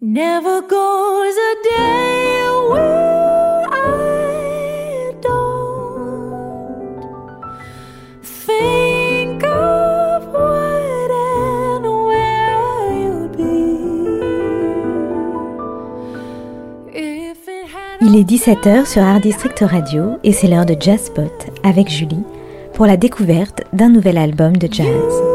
Never goes a day where I don't think of what and where you'd be. If it had Il est 17h sur Art District Radio et c'est l'heure de Jazz Spot avec Julie pour la découverte d'un nouvel album de jazz.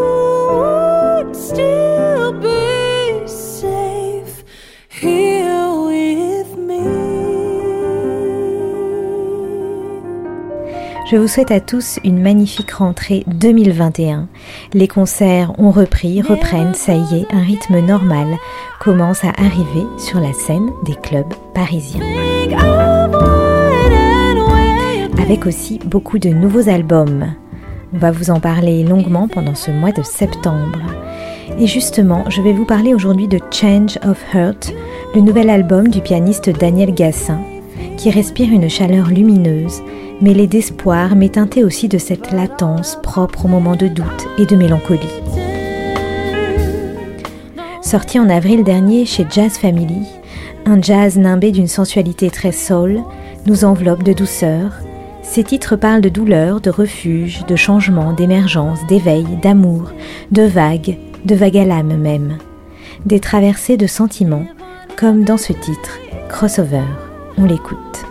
Je vous souhaite à tous une magnifique rentrée 2021. Les concerts ont repris, reprennent, ça y est, un rythme normal commence à arriver sur la scène des clubs parisiens. Avec aussi beaucoup de nouveaux albums. On va vous en parler longuement pendant ce mois de septembre. Et justement, je vais vous parler aujourd'hui de Change of Heart, le nouvel album du pianiste Daniel Gassin, qui respire une chaleur lumineuse, mêlée d'espoir, mais teintée aussi de cette latence propre au moment de doute et de mélancolie. Sorti en avril dernier chez Jazz Family, un jazz nimbé d'une sensualité très soul nous enveloppe de douceur. Ces titres parlent de douleur, de refuge, de changement, d'émergence, d'éveil, d'amour, de vagues, de vagues à l'âme même. Des traversées de sentiments, comme dans ce titre, Crossover. On l'écoute.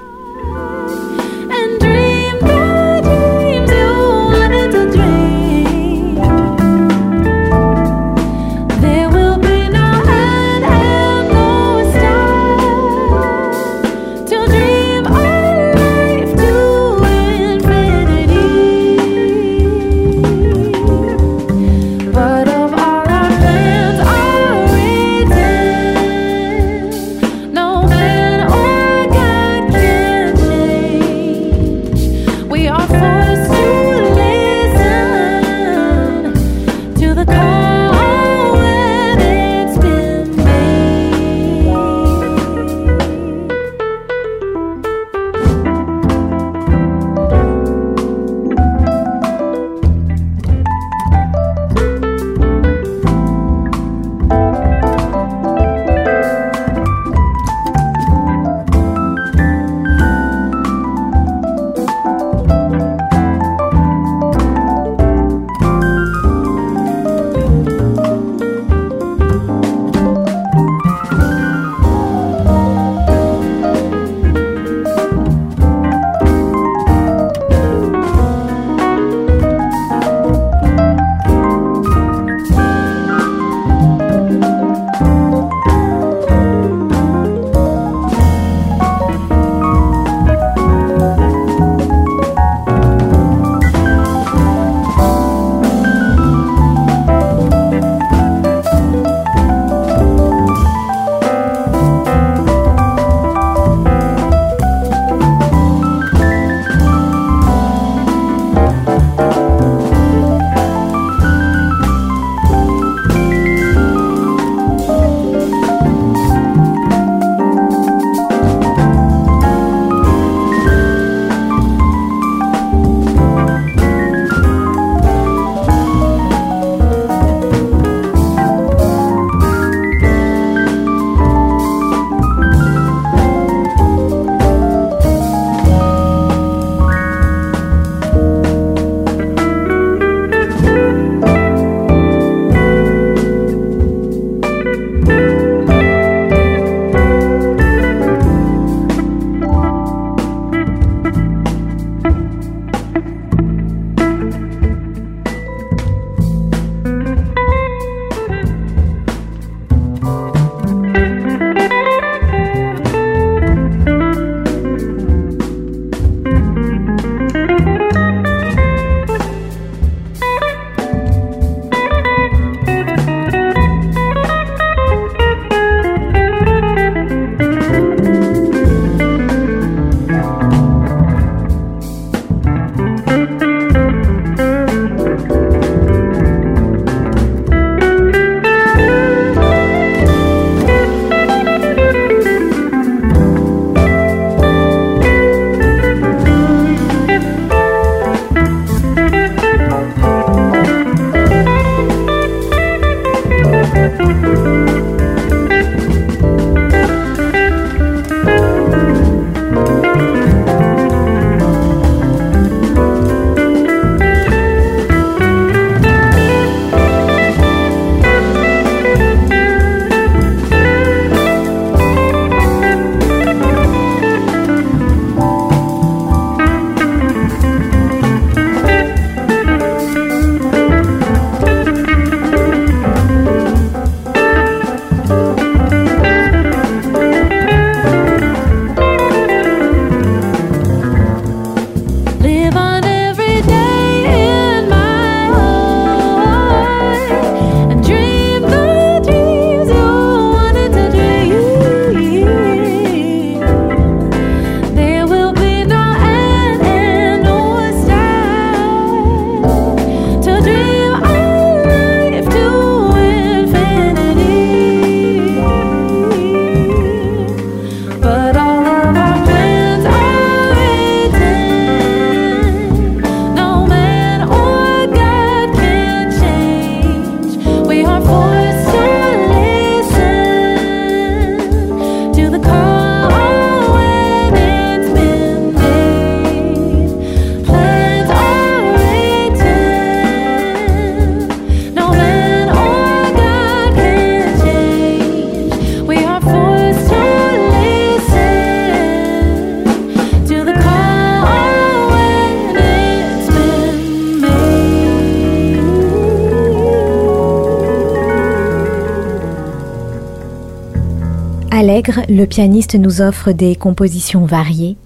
Le pianiste nous offre des compositions variées,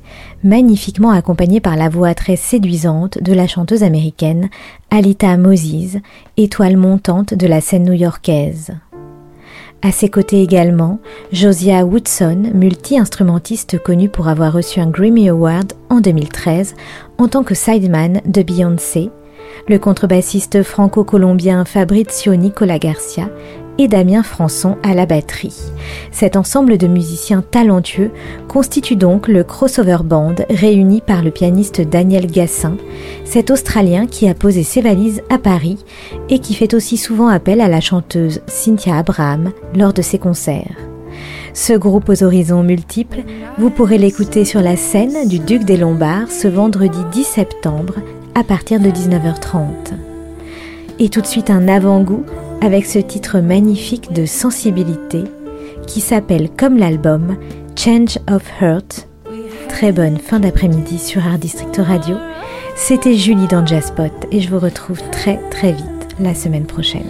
magnifiquement accompagnées par la voix très séduisante de la chanteuse américaine Alita Moses, étoile montante de la scène new-yorkaise. À ses côtés également, Josiah Woodson, multi-instrumentiste connu pour avoir reçu un Grammy Award en 2013 en tant que sideman de Beyoncé, le contrebassiste franco-colombien Fabrizio Nicola Garcia et Damien Françon à la batterie. Cet ensemble de musiciens talentueux constitue donc le crossover band réuni par le pianiste Daniel Gassin, cet Australien qui a posé ses valises à Paris et qui fait aussi souvent appel à la chanteuse Cynthia Abraham lors de ses concerts. Ce groupe aux horizons multiples, vous pourrez l'écouter sur la scène du Duc des Lombards ce vendredi 10 septembre à partir de 19h30. Et tout de suite un avant-goût avec ce titre magnifique de sensibilité qui s'appelle comme l'album Change of Heart. Très bonne fin d'après-midi sur Art District Radio. C'était Julie dans Jazzpot et je vous retrouve très très vite la semaine prochaine.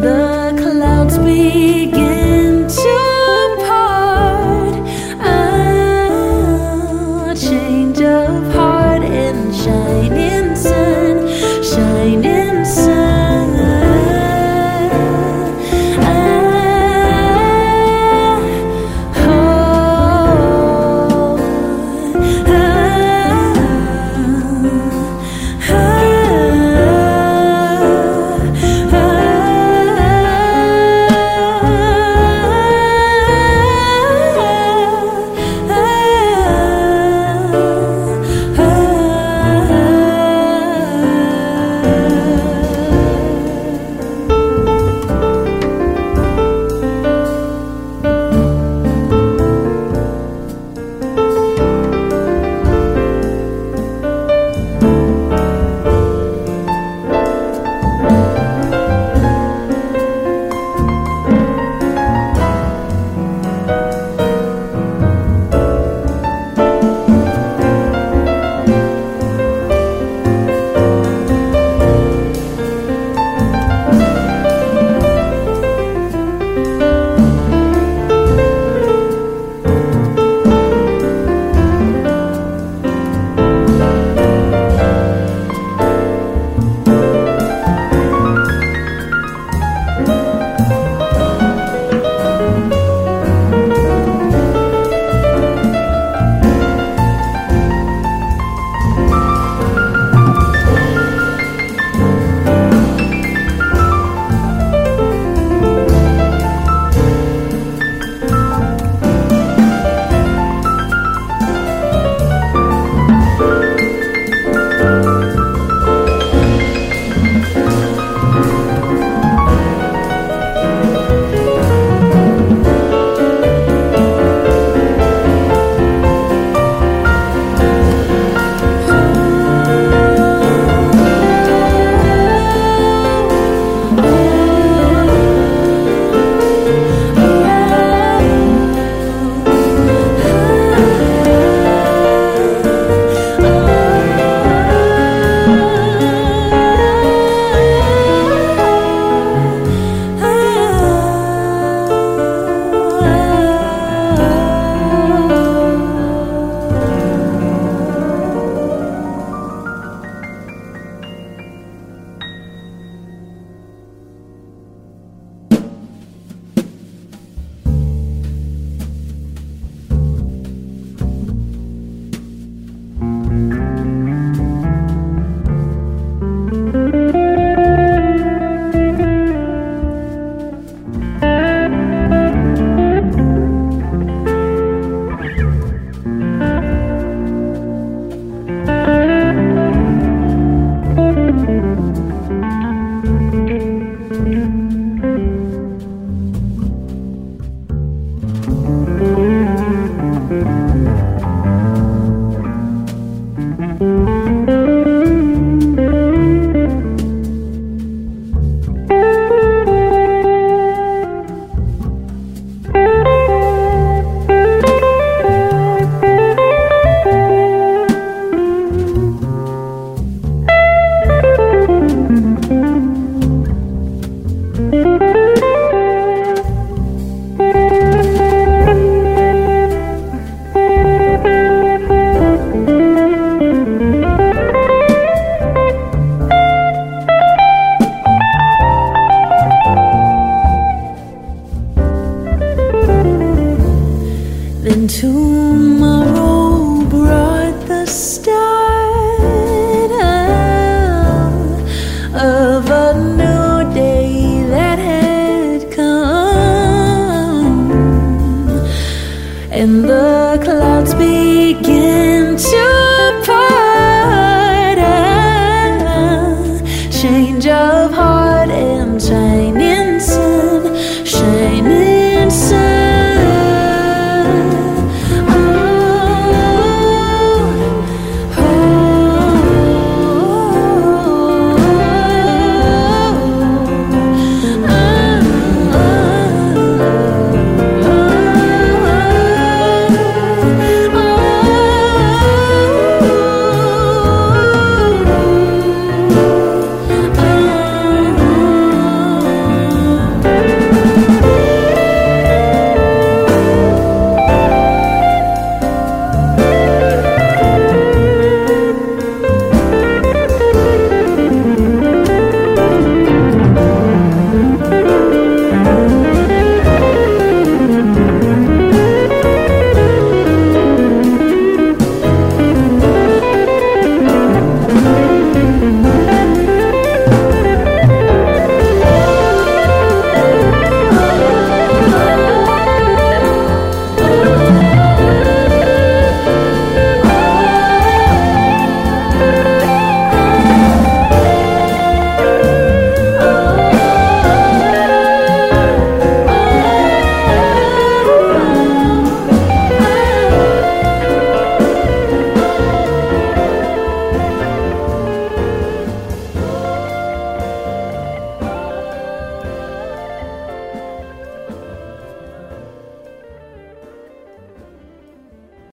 the clouds begin. Then tomorrow brought the start